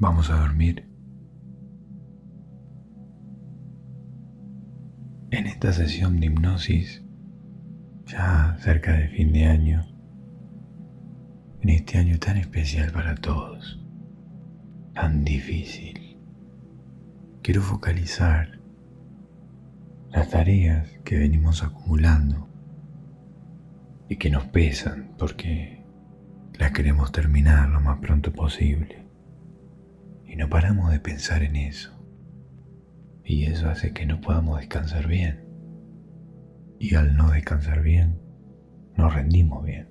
Vamos a dormir. En esta sesión de hipnosis, ya cerca de fin de año, en este año tan especial para todos, tan difícil, quiero focalizar las tareas que venimos acumulando y que nos pesan porque las queremos terminar lo más pronto posible. Y no paramos de pensar en eso. Y eso hace que no podamos descansar bien. Y al no descansar bien, no rendimos bien.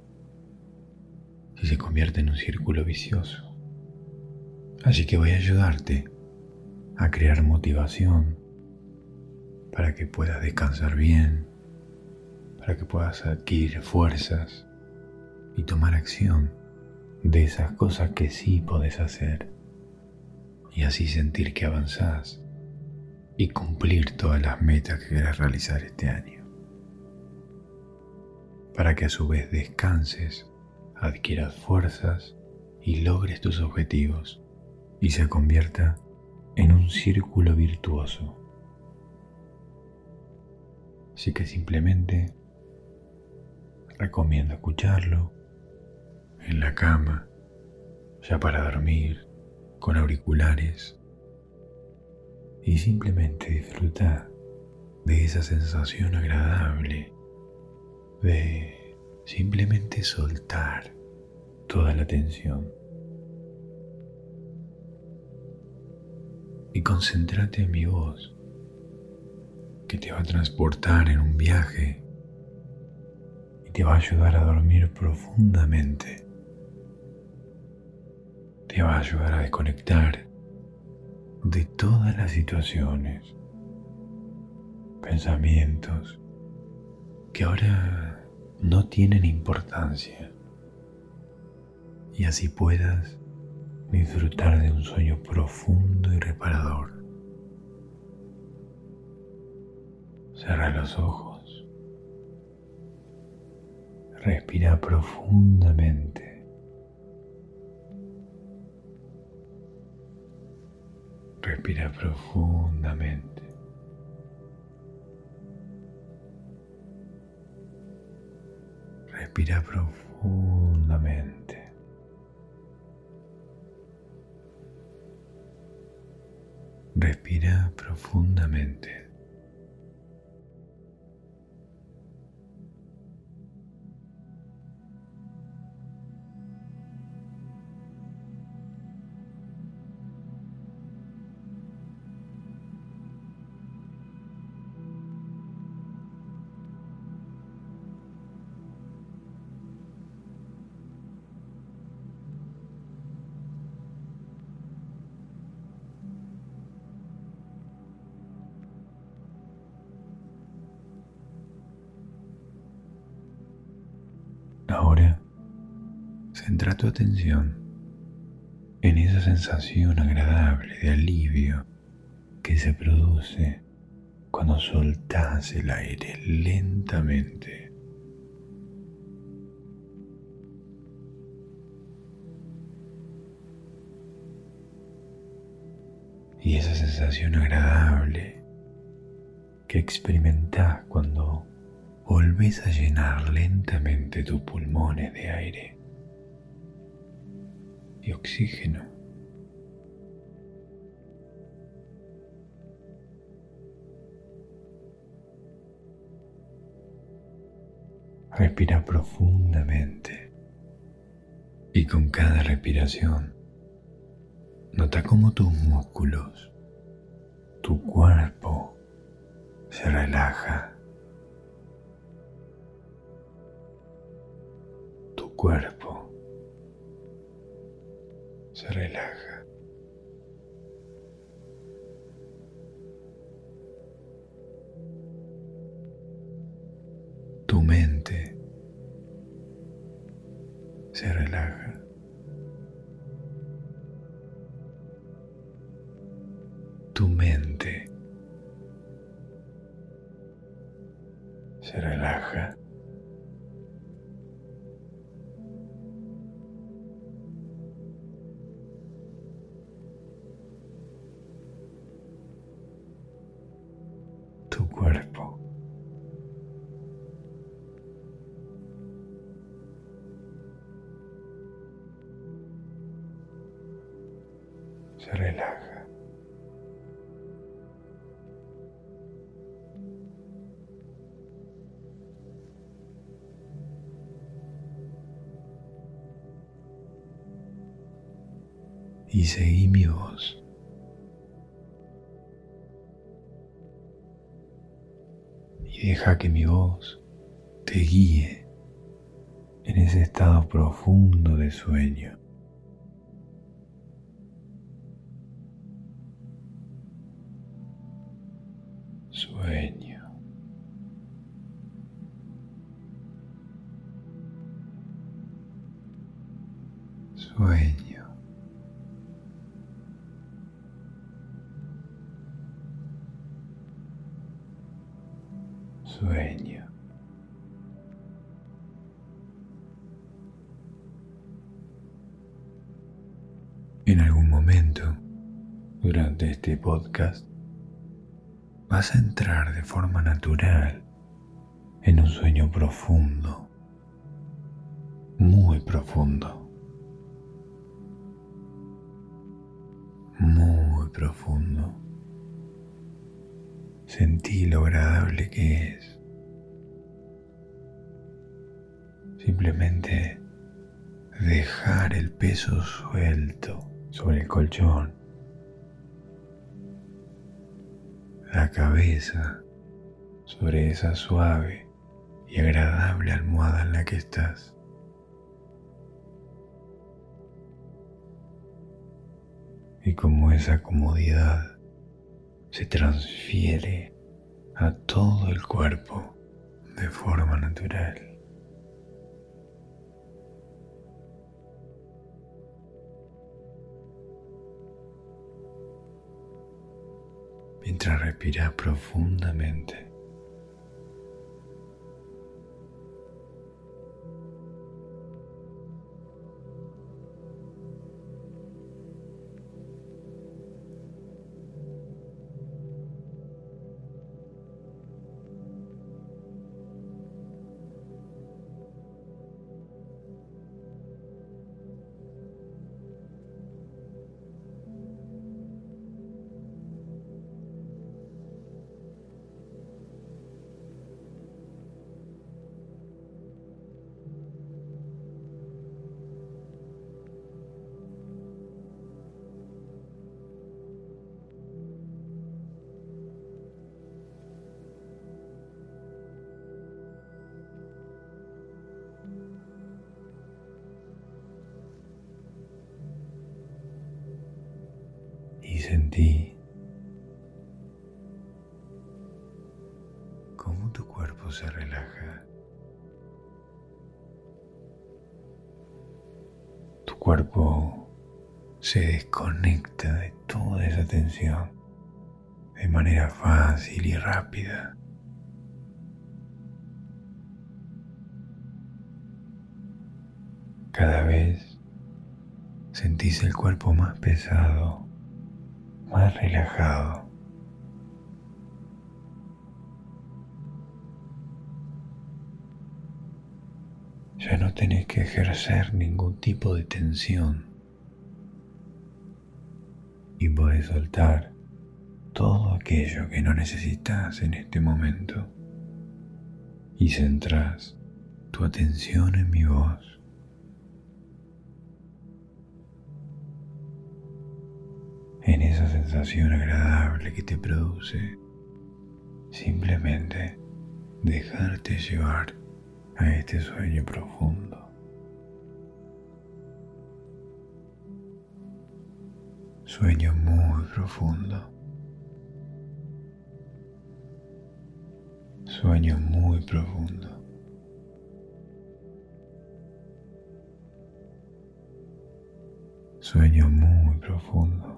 Y se convierte en un círculo vicioso. Así que voy a ayudarte a crear motivación para que puedas descansar bien, para que puedas adquirir fuerzas y tomar acción de esas cosas que sí podés hacer y así sentir que avanzás y cumplir todas las metas que quieras realizar este año. Para que a su vez descanses, adquieras fuerzas y logres tus objetivos y se convierta en un círculo virtuoso. Así que simplemente recomiendo escucharlo en la cama, ya para dormir, con auriculares y simplemente disfruta de esa sensación agradable de simplemente soltar toda la tensión. Y concéntrate en mi voz, que te va a transportar en un viaje y te va a ayudar a dormir profundamente. Te va a ayudar a desconectar de todas las situaciones, pensamientos que ahora no tienen importancia y así puedas disfrutar de un sueño profundo y reparador. Cierra los ojos. Respira profundamente. Respira profundamente. Respira profundamente. Respira profundamente. Tu atención en esa sensación agradable de alivio que se produce cuando soltas el aire lentamente. Y esa sensación agradable que experimentas cuando volvés a llenar lentamente tus pulmones de aire oxígeno. Respira profundamente y con cada respiración nota cómo tus músculos, tu cuerpo se relaja. cuerpo se relaja. Seguí mi voz. Y deja que mi voz te guíe en ese estado profundo de sueño. Sueño. Sueño. Vas a entrar de forma natural en un sueño profundo, muy profundo, muy profundo. Sentí lo agradable que es. Simplemente dejar el peso suelto sobre el colchón, cabeza sobre esa suave y agradable almohada en la que estás. Y como esa comodidad se transfiere a todo el cuerpo de forma natural. Mientras respiras profundamente. Sentí cómo tu cuerpo se relaja. Tu cuerpo se desconecta de toda esa tensión de manera fácil y rápida. Cada vez sentís el cuerpo más pesado relajado. Ya no tenés que ejercer ningún tipo de tensión y podés soltar todo aquello que no necesitas en este momento y centrás tu atención en mi voz. Sensación agradable que te produce simplemente dejarte llevar a este sueño profundo. Sueño muy profundo. Sueño muy profundo. Sueño muy profundo.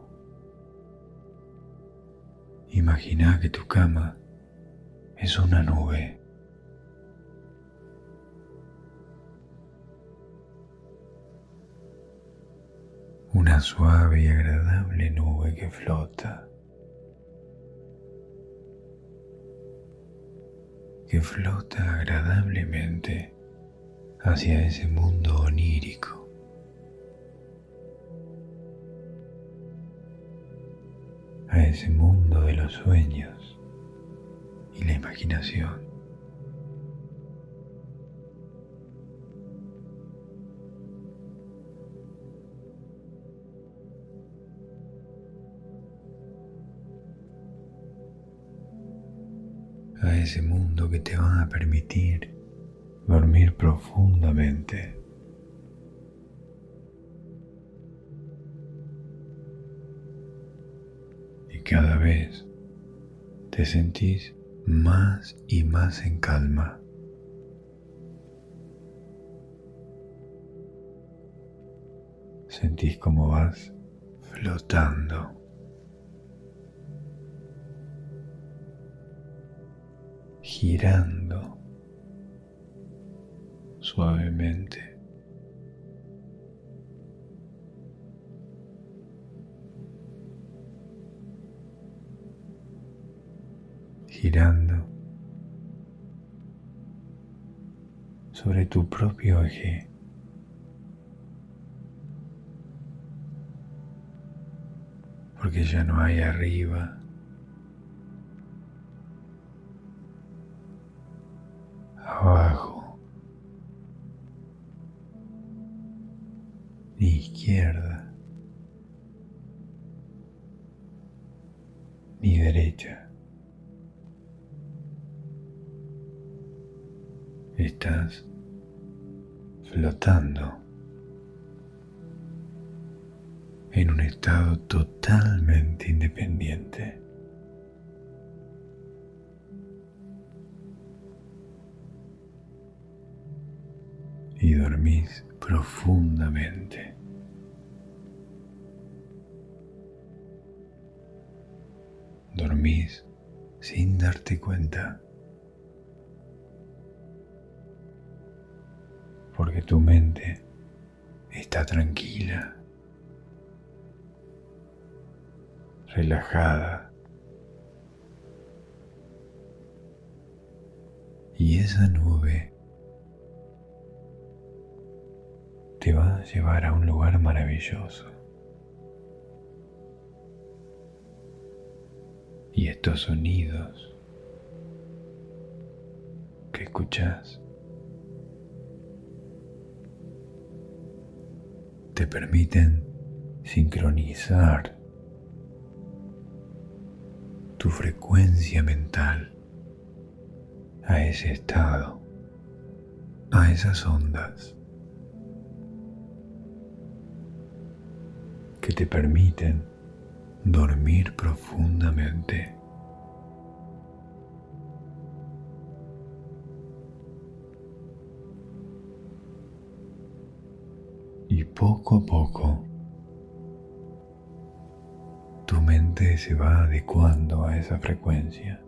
Imagina que tu cama es una nube. Una suave y agradable nube que flota. Que flota agradablemente hacia ese mundo onírico ese mundo de los sueños y la imaginación. a ese mundo que te va a permitir dormir profundamente. Cada vez te sentís más y más en calma. Sentís como vas flotando. girando suavemente. Girando sobre tu propio eje. Porque ya no hay arriba relajada. Y esa nube te va a llevar a un lugar maravilloso. Y estos sonidos que escuchas te permiten sincronizar tu frecuencia mental a ese estado, a esas ondas. que te permiten dormir profundamente. Y poco a poco tu mente se va adecuando a esa frecuencia.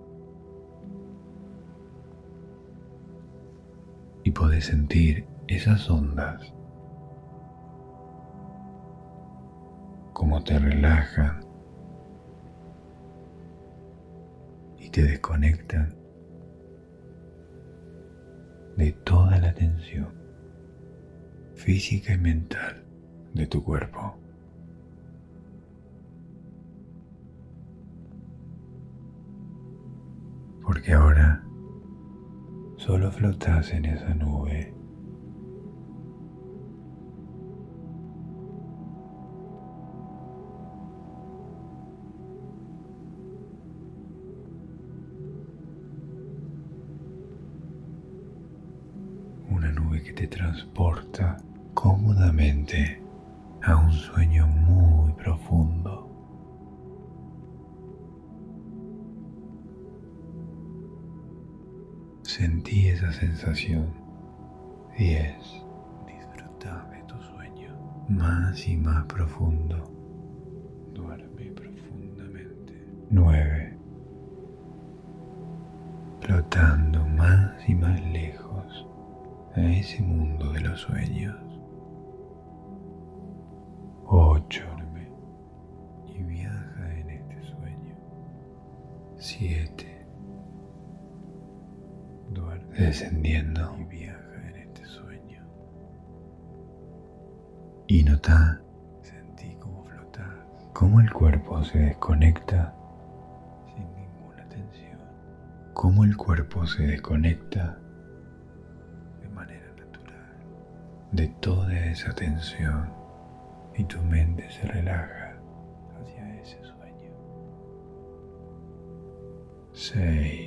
Y podés sentir esas ondas cómo te relajan y te desconectan de toda la tensión física y mental de tu cuerpo. Porque ahora solo flotas en esa nube que te transporta cómodamente a un sueño muy profundo. Sentí esa sensación. 10. Disfruta de tu sueño más y más profundo. Duerme profundamente. 9. Flotando más y más lejos a ese mundo de los sueños. descendiendo y viaja en este sueño. Y nota sentí como flotar, cómo el cuerpo se desconecta sin ninguna tensión, cómo el cuerpo se desconecta de manera natural de toda esa tensión y tu mente se relaja hacia ese sueño. 6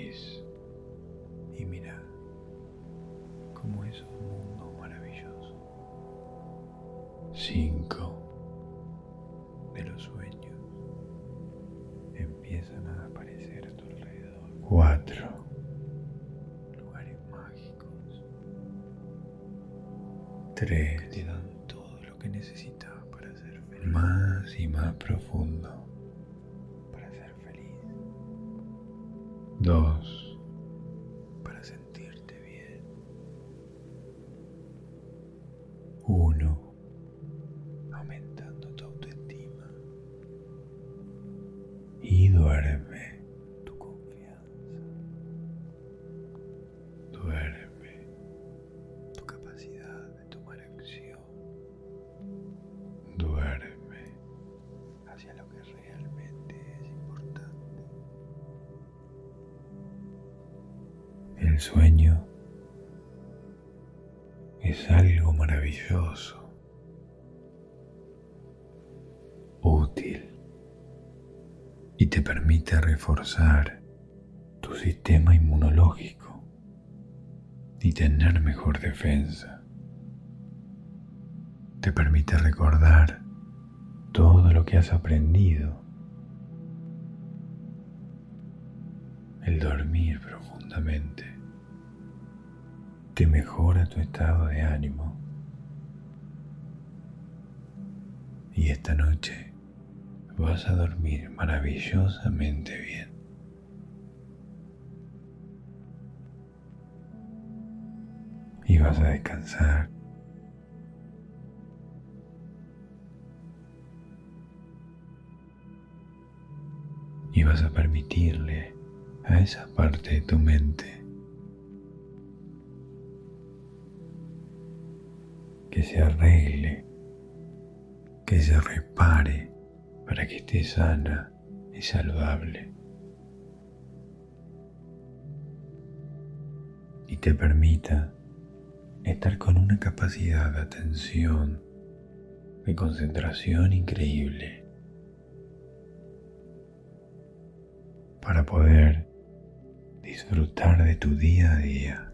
tu sistema inmunológico y tener mejor defensa. Te permite recordar todo lo que has aprendido. El dormir profundamente te mejora tu estado de ánimo. Y esta noche vas a dormir maravillosamente bien. Y vas a descansar. Y vas a permitirle a esa parte de tu mente que se arregle, que se repare para que esté sana y saludable. Y te permita estar con una capacidad de atención, de concentración increíble para poder disfrutar de tu día a día.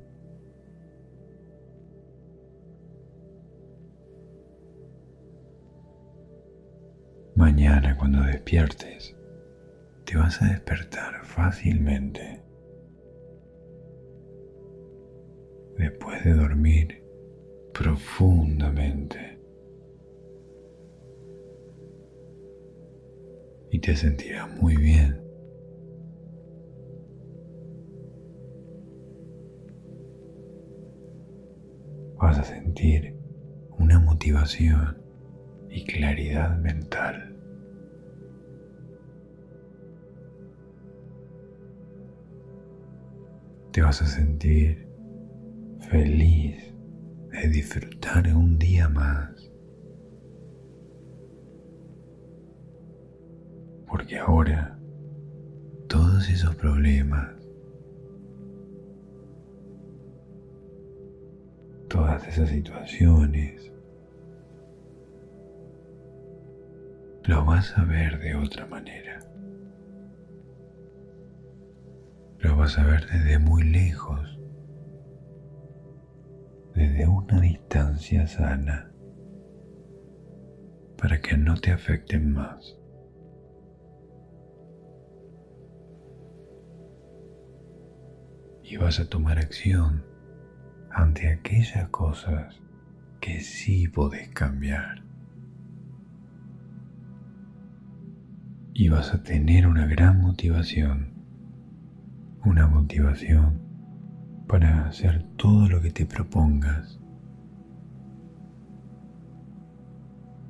Mañana cuando despiertes, te vas a despertar fácilmente. Después de dormir profundamente. Y te sentirás muy bien. Vas a sentir una motivación y claridad mental. Te vas a sentir feliz de disfrutar un día más. Porque ahora todos esos problemas, todas esas situaciones, lo vas a ver de otra manera. Lo vas a ver desde muy lejos, desde una distancia sana, para que no te afecten más. Y vas a tomar acción ante aquellas cosas que sí podés cambiar. Y vas a tener una gran motivación, una motivación para hacer todo lo que te propongas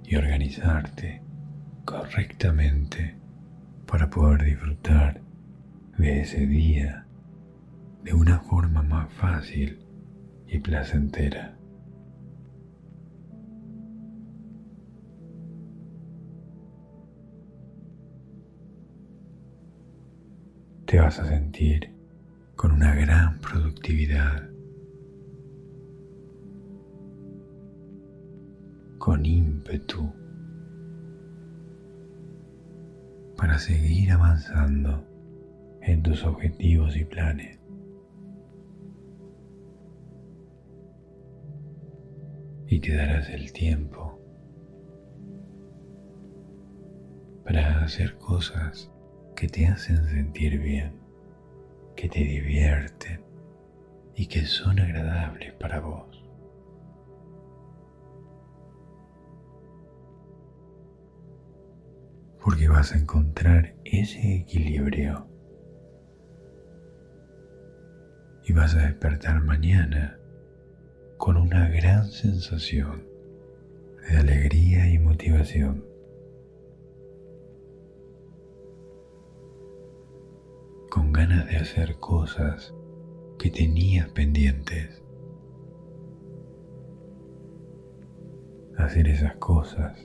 y organizarte correctamente para poder disfrutar de ese día de una forma más fácil y placentera. Te vas a sentir con una gran productividad, con ímpetu para seguir avanzando en tus objetivos y planes. Y te darás el tiempo para hacer cosas que te hacen sentir bien, que te divierten y que son agradables para vos. Porque vas a encontrar ese equilibrio y vas a despertar mañana con una gran sensación de alegría y motivación. Ganas de hacer cosas que tenías pendientes. Hacer esas cosas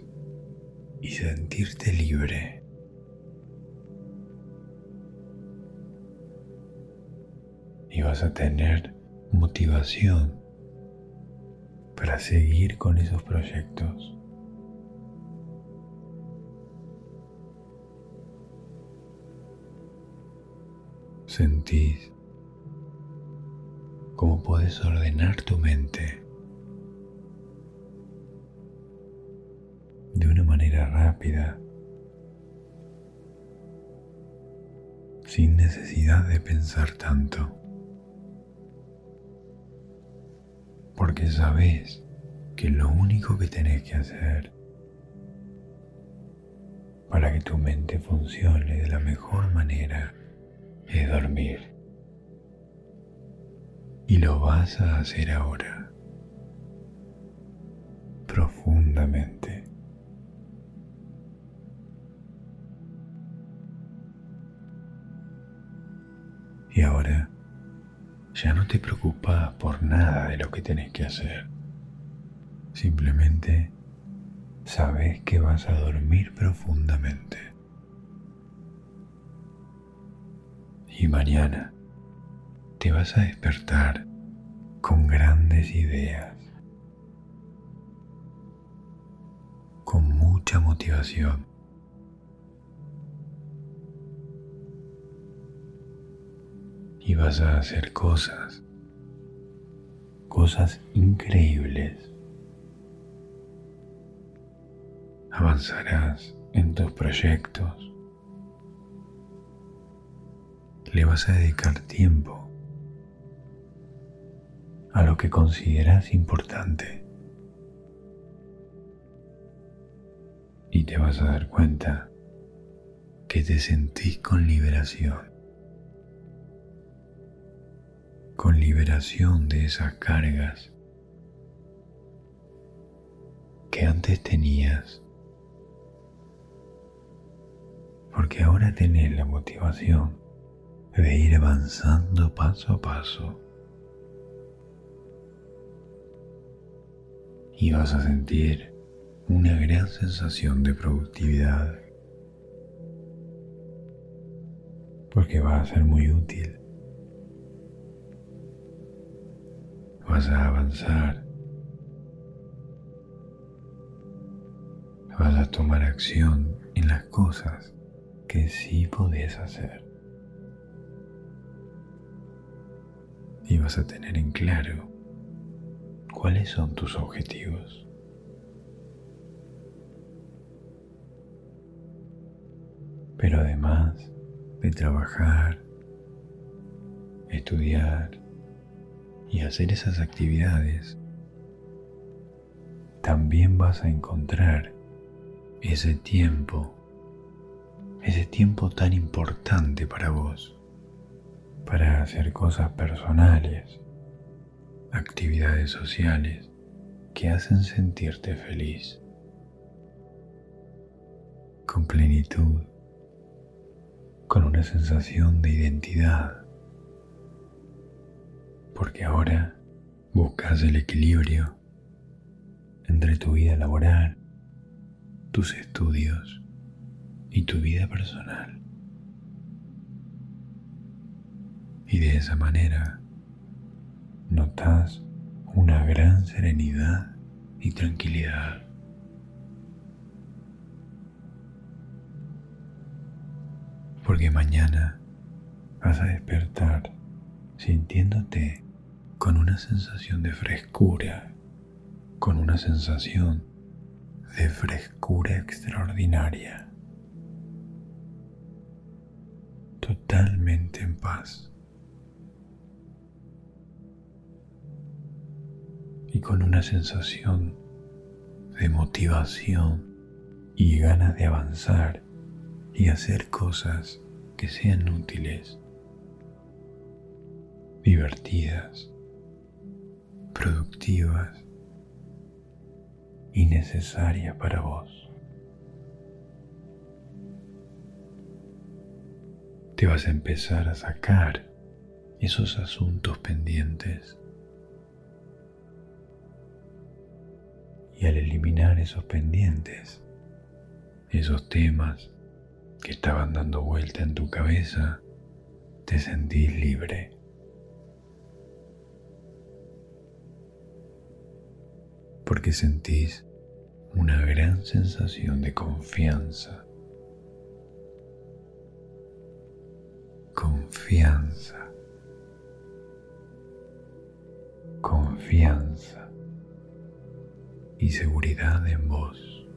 y sentirte libre. y vas a tener motivación para seguir con esos proyectos. Sentís cómo puedes ordenar tu mente de una manera rápida, sin necesidad de pensar tanto. porque sabes que lo único que tenés que hacer para que tu mente funcione de la mejor manera es dormir. Y lo vas a hacer ahora, profundamente. Y ahora ya no te preocupas por nada de lo que tenés que hacer. Simplemente sabes que vas a dormir profundamente. Y mañana te vas a despertar con grandes ideas, con mucha motivación y vas a hacer cosas, cosas increíbles. Avanzarás en tus proyectos. Le vas a dedicar tiempo a lo que consideras importante. Y te vas a dar cuenta que te sentís con liberación con liberación de esas cargas que antes tenías. Porque ahora tenés la motivación de ir avanzando paso a paso. Y vas a sentir una gran sensación de productividad. Porque va a ser muy útil vas a avanzar, vas a tomar acción en las cosas que sí podés hacer. Y vas a tener en claro cuáles son tus objetivos. Pero además de trabajar, estudiar, y hacer esas actividades, también vas a encontrar ese tiempo, ese tiempo tan importante para vos, para hacer cosas personales, actividades sociales que hacen sentirte feliz, con plenitud, con una sensación de identidad porque ahora buscas el equilibrio entre tu vida laboral, tus estudios y tu vida personal. Y de esa manera notas una gran serenidad y tranquilidad. Porque mañana vas a despertar sintiéndote con una sensación de frescura, con una sensación de frescura extraordinaria, totalmente en paz. Y con una sensación de motivación y ganas de avanzar y hacer cosas que sean útiles, divertidas, productivas y necesarias para vos. Te vas a empezar a sacar esos asuntos pendientes y al eliminar esos pendientes, esos temas que estaban dando vuelta en tu cabeza, te sentís libre. Porque sentís una gran sensación de confianza. Confianza. Confianza y seguridad en vos.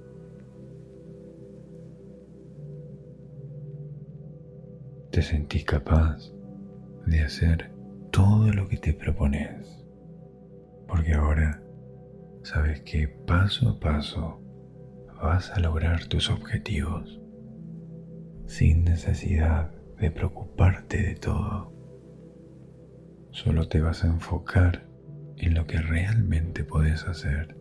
Te sentís capaz de hacer todo lo que te propones, porque ahora sabes que paso a paso vas a lograr tus objetivos sin necesidad de preocuparte de todo. Solo te vas a enfocar en lo que realmente puedes hacer.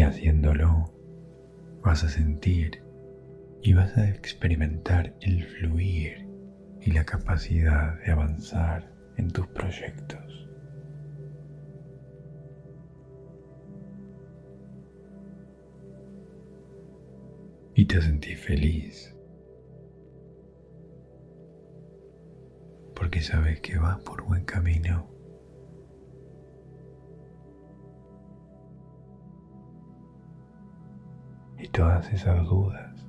Y haciéndolo, vas a sentir y vas a experimentar el fluir y la capacidad de avanzar en tus proyectos. Y te sentís feliz porque sabes que vas por buen camino. Todas esas dudas,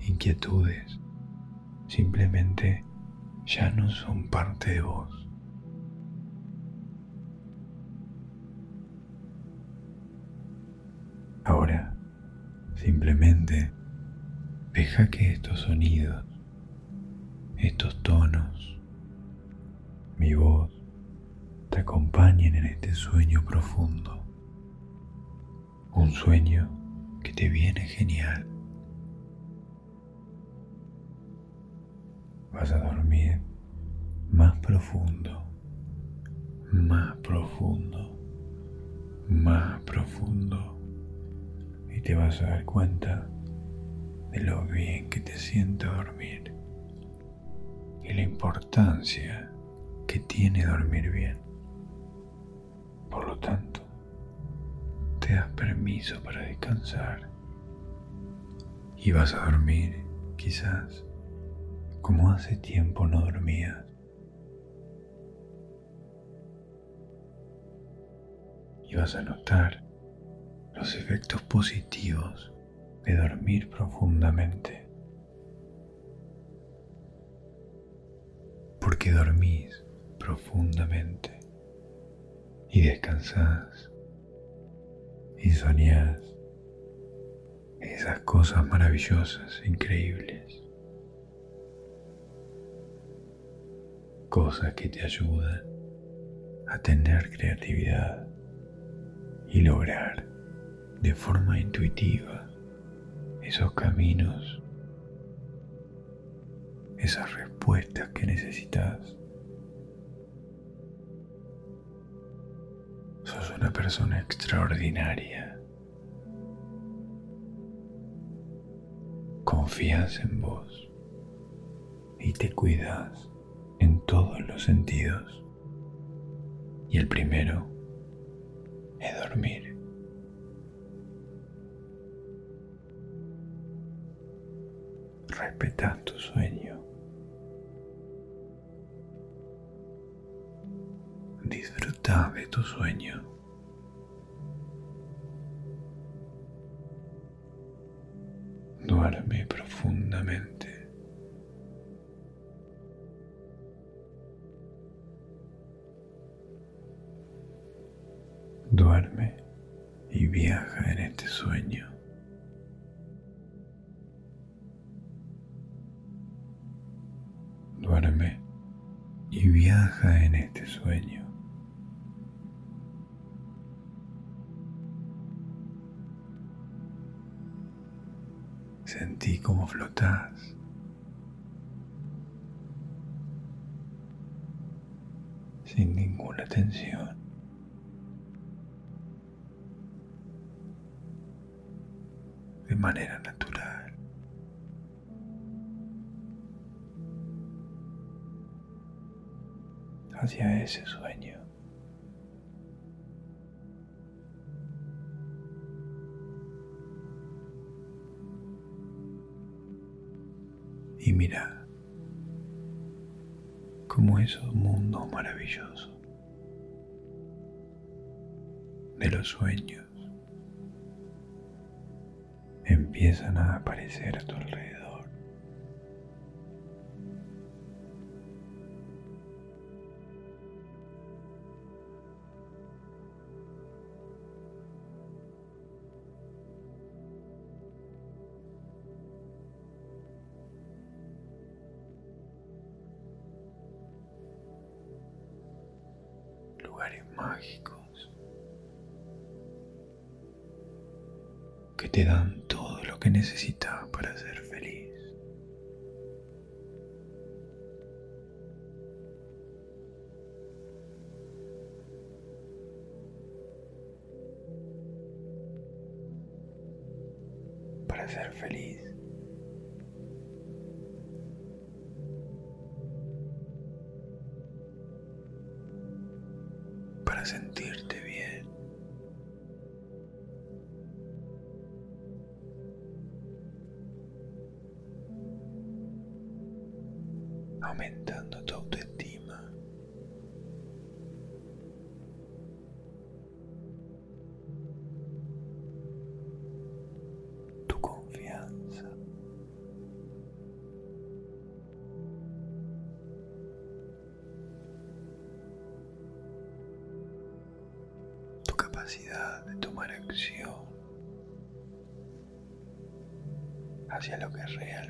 inquietudes, simplemente ya no son parte de vos. Ahora, simplemente deja que estos sonidos, estos tonos, mi voz, te acompañen en este sueño profundo un sueño que te viene genial. Vas a dormir más profundo, más profundo, más profundo y te vas a dar cuenta de lo bien que te siente dormir y la importancia que tiene dormir bien. Por lo tanto, te das permiso para descansar y vas a dormir quizás como hace tiempo no dormías. Y vas a notar los efectos positivos de dormir profundamente. Porque dormís profundamente y descansás y soñás esas cosas maravillosas, increíbles. Cosas que te ayudan a tener creatividad y lograr de forma intuitiva esos caminos, esas respuestas que necesitas. Una persona extraordinaria. Confías en vos y te cuidas en todos los sentidos. Y el primero es dormir. respetas tu sueño. Disfruta de tu sueño. Duerme profundamente. Duerme y viaja en este sueño. Ese sueño. y mira cómo esos mundos maravillosos de los sueños empiezan a aparecer a tu alrededor. Mágicos que te dan todo lo que necesitas para ser hacia